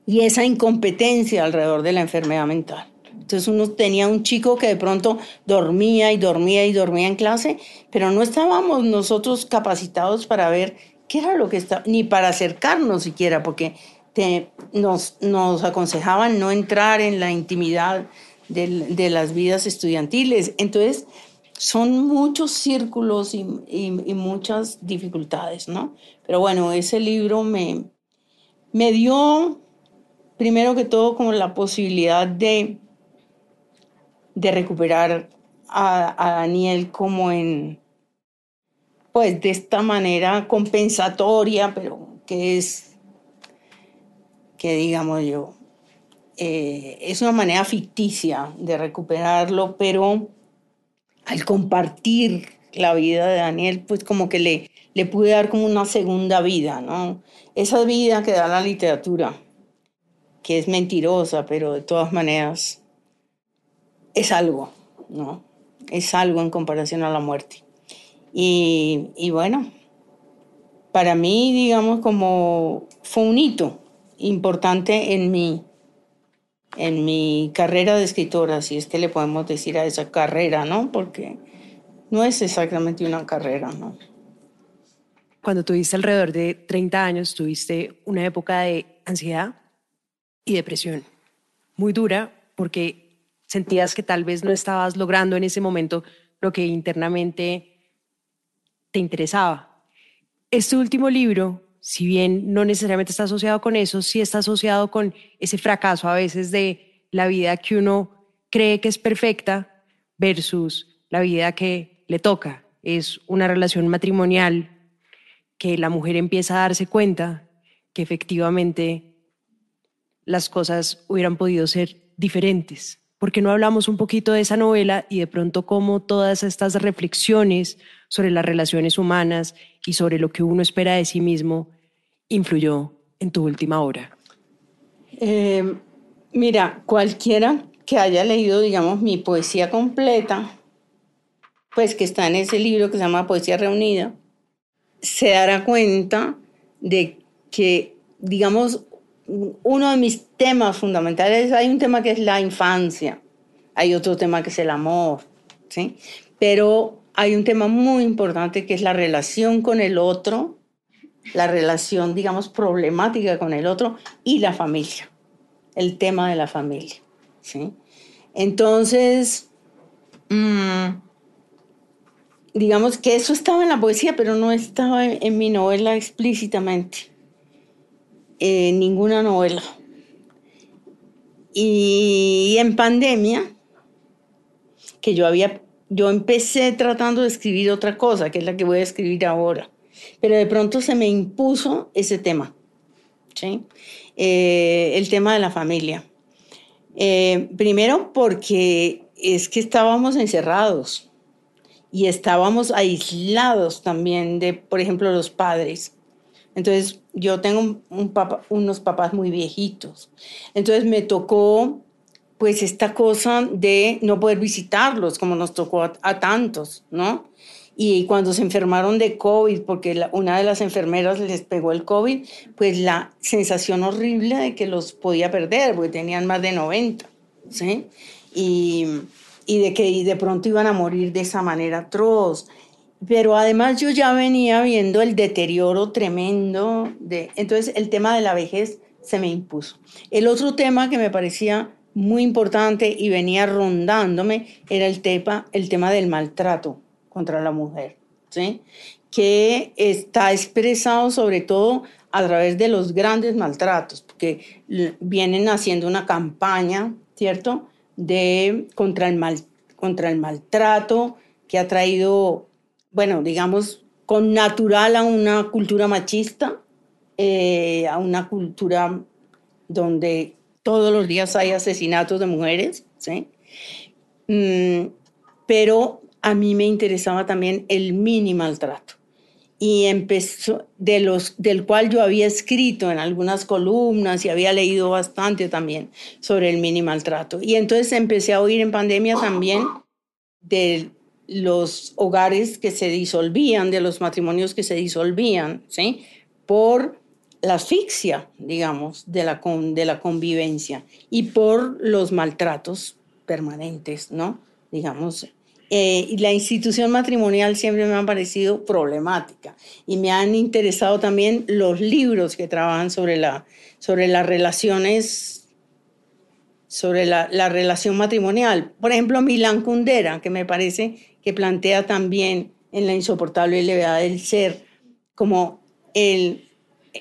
y esa incompetencia alrededor de la enfermedad mental. Entonces uno tenía un chico que de pronto dormía y dormía y dormía en clase, pero no estábamos nosotros capacitados para ver qué era lo que estaba, ni para acercarnos siquiera, porque nos, nos aconsejaban no entrar en la intimidad de, las vidas estudiantiles. Entonces son muchos círculos y, y, muchas dificultades, ¿no? Pero bueno, ese libro me, me dio, primero que todo, como la posibilidad de de recuperar a, Daniel como en, pues de esta manera compensatoria, pero que es, que digamos yo, eh, es una manera ficticia de recuperarlo, pero al compartir la vida de Daniel, pues como que le, le pude dar como una segunda vida, ¿no? Esa vida que da la literatura, que es mentirosa, pero de todas maneras es algo, ¿no? Es algo en comparación a la muerte. Y, bueno, para mí, digamos, como fue un hito importante en mi, en mi carrera de escritora, si es que le podemos decir a esa carrera, ¿no? Porque no es exactamente una carrera, ¿no? Cuando tuviste alrededor de 30 años, tuviste una época de ansiedad y depresión muy dura porque sentías que tal vez no estabas logrando en ese momento lo que internamente te interesaba. Este último libro, si bien no necesariamente está asociado con eso, sí está asociado con ese fracaso a veces de la vida que uno cree que es perfecta versus la vida que le toca. Es una relación matrimonial que la mujer empieza a darse cuenta que efectivamente las cosas hubieran podido ser diferentes. ¿Por qué no hablamos un poquito de esa novela y de pronto cómo todas estas reflexiones sobre las relaciones humanas y sobre lo que uno espera de sí mismo influyó en tu última obra? Eh, mira, cualquiera que haya leído, digamos, mi poesía completa, pues que está en ese libro que se llama Poesía Reunida, se dará cuenta de que, digamos, uno de mis temas fundamentales, hay un tema que es la infancia, hay otro tema que es el amor, ¿sí? Pero hay un tema muy importante que es la relación con el otro, la relación, digamos, problemática con el otro y la familia, el tema de la familia, ¿sí? Entonces, mmm, digamos que eso estaba en la poesía, pero no estaba en, en mi novela explícitamente. En ninguna novela. Y en pandemia, que yo había, yo empecé tratando de escribir otra cosa, que es la que voy a escribir ahora, pero de pronto se me impuso ese tema, ¿sí? Eh, el tema de la familia. Eh, primero porque es que estábamos encerrados y estábamos aislados también de, por ejemplo, los padres. Entonces, yo tengo unos papás muy viejitos. Entonces, me tocó, pues, esta cosa de no poder visitarlos, como nos tocó a, tantos, ¿no? Y cuando se enfermaron de COVID, porque una de las enfermeras les pegó el COVID, pues la sensación horrible de que los podía perder, porque tenían más de 90, ¿sí? Y de que de pronto iban a morir de esa manera atroz. Pero además yo ya venía viendo el deterioro tremendo de... Entonces el tema de la vejez se me impuso. El otro tema que me parecía muy importante y venía rondándome era el tema, el tema del maltrato contra la mujer, ¿sí? que está expresado sobre todo a través de los grandes maltratos, porque vienen haciendo una campaña, ¿cierto? de, contra, el mal, contra el maltrato que ha traído, bueno, digamos, con natural a una cultura machista, eh, a una cultura donde todos los días hay asesinatos de mujeres, ¿sí? Mm, pero a mí me interesaba también el mini maltrato y empezó, de los, del cual yo había escrito en algunas columnas y había leído bastante también sobre el mini maltrato. Y entonces empecé a oír en pandemia también de los hogares que se disolvían, de los matrimonios que se disolvían, ¿sí? Por la asfixia, digamos, de la, de la convivencia y por los maltratos permanentes, ¿no? Digamos, eh, la institución matrimonial siempre me ha parecido problemática y me han interesado también los libros que trabajan sobre, la, sobre las relaciones, sobre la, la relación matrimonial. Por ejemplo, Milán Kundera, que me parece que plantea también en La insoportable levedad del ser como el,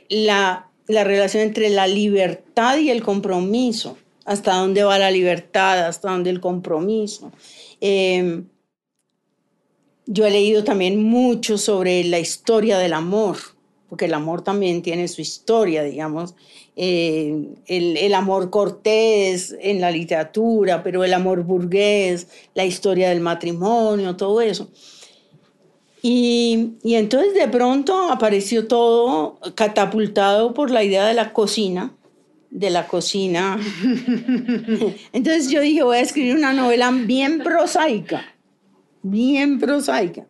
la, la relación entre la libertad y el compromiso. Hasta dónde va la libertad, hasta dónde el compromiso. Eh, yo he leído también mucho sobre la historia del amor, porque el amor también tiene su historia, digamos. Eh, el, el, amor cortés en la literatura, pero el amor burgués, la historia del matrimonio, todo eso. Y, y entonces de pronto apareció todo catapultado por la idea de la cocina, de la cocina. Entonces yo dije, voy a escribir una novela bien prosaica bien prosaica.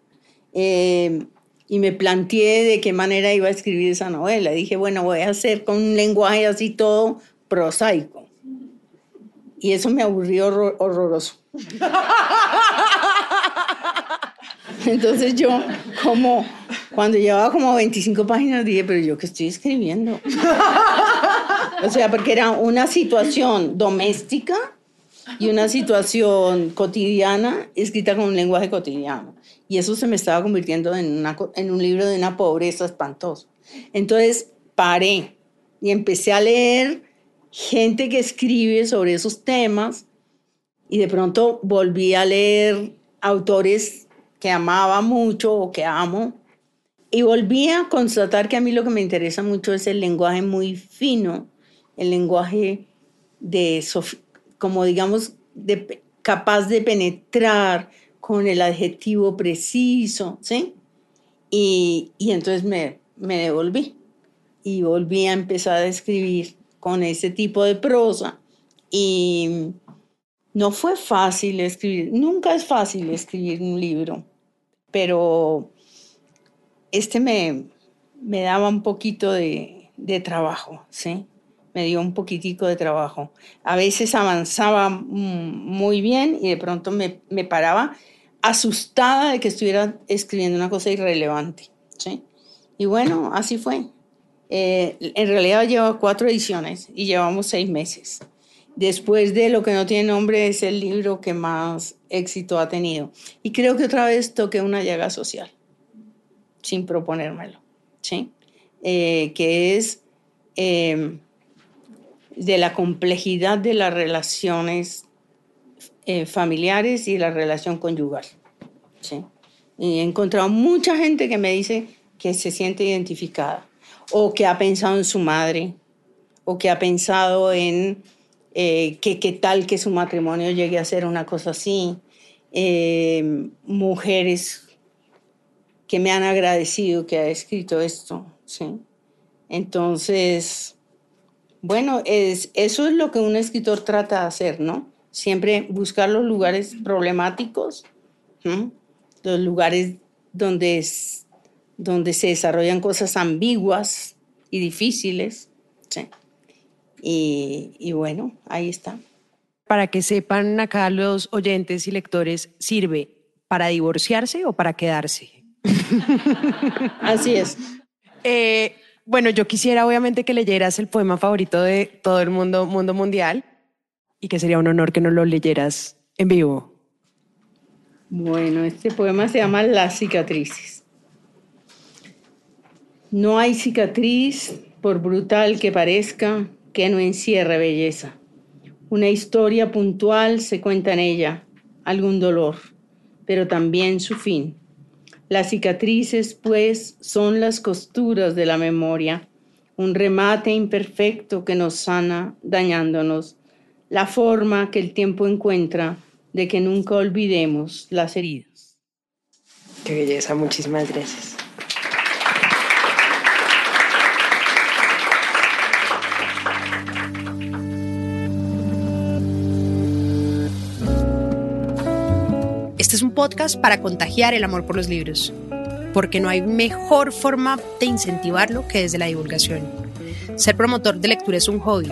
Eh, y me planteé de qué manera iba a escribir esa novela. Dije, bueno, voy a hacer con un lenguaje así todo prosaico. Y eso me aburrió horroroso. Entonces yo, como cuando llevaba como 25 páginas, dije, pero yo qué estoy escribiendo. o sea, porque era una situación doméstica y una situación cotidiana escrita con un lenguaje cotidiano. Y eso se me estaba convirtiendo en, una, en un libro de una pobreza espantosa. Entonces paré y empecé a leer gente que escribe sobre esos temas y de pronto volví a leer autores que amaba mucho o que amo y volví a constatar que a mí lo que me interesa mucho es el lenguaje muy fino, el lenguaje de, como digamos, de, capaz de penetrar con el adjetivo preciso, ¿sí? Y, y entonces me, me devolví y volví a empezar a escribir con ese tipo de prosa y no fue fácil escribir, nunca es fácil escribir un libro, pero este me, me daba un poquito de, de trabajo, ¿sí? me dio un poquitico de trabajo. A veces avanzaba muy bien y de pronto me, me, paraba asustada de que estuviera escribiendo una cosa irrelevante. ¿sí? Y bueno, así fue. Eh, en realidad lleva cuatro ediciones y llevamos seis meses. Después de Lo que no tiene nombre es el libro que más éxito ha tenido. Y creo que otra vez toqué una llaga social, sin proponérmelo, ¿sí? Eh, que es em, de la complejidad de las relaciones eh, familiares y la relación conyugal. ¿sí? Y he encontrado mucha gente que me dice que se siente identificada o que ha pensado en su madre o que ha pensado en eh, que qué tal que su matrimonio llegue a ser una cosa así. Eh, mujeres que me han agradecido que ha escrito esto, ¿sí? Entonces, bueno, es, eso es lo que un escritor trata de hacer, ¿no? Siempre buscar los lugares problemáticos, los lugares donde, donde se desarrollan cosas ambiguas y difíciles. Sí. Y, y bueno, ahí está. Para que sepan acá los oyentes y lectores, ¿sirve para divorciarse o para quedarse? Así es. Eh, bueno, yo quisiera obviamente que leyeras el poema favorito de todo el mundo, mundo mundial, y que sería un honor que nos lo leyeras en vivo. Bueno, este poema se llama Las cicatrices. No hay cicatriz, por brutal que parezca, que no encierre belleza. Una historia puntual se cuenta en ella, algún dolor, pero también su fin las cicatrices, pues, son las costuras de la memoria, un remate imperfecto que nos sana dañándonos, la forma que el tiempo encuentra de que nunca olvidemos las heridas. Qué belleza, muchísimas gracias. Este es un podcast para contagiar el amor por los libros, porque no hay mejor forma de incentivarlo que desde la divulgación. Ser promotor de lectura es un hobby,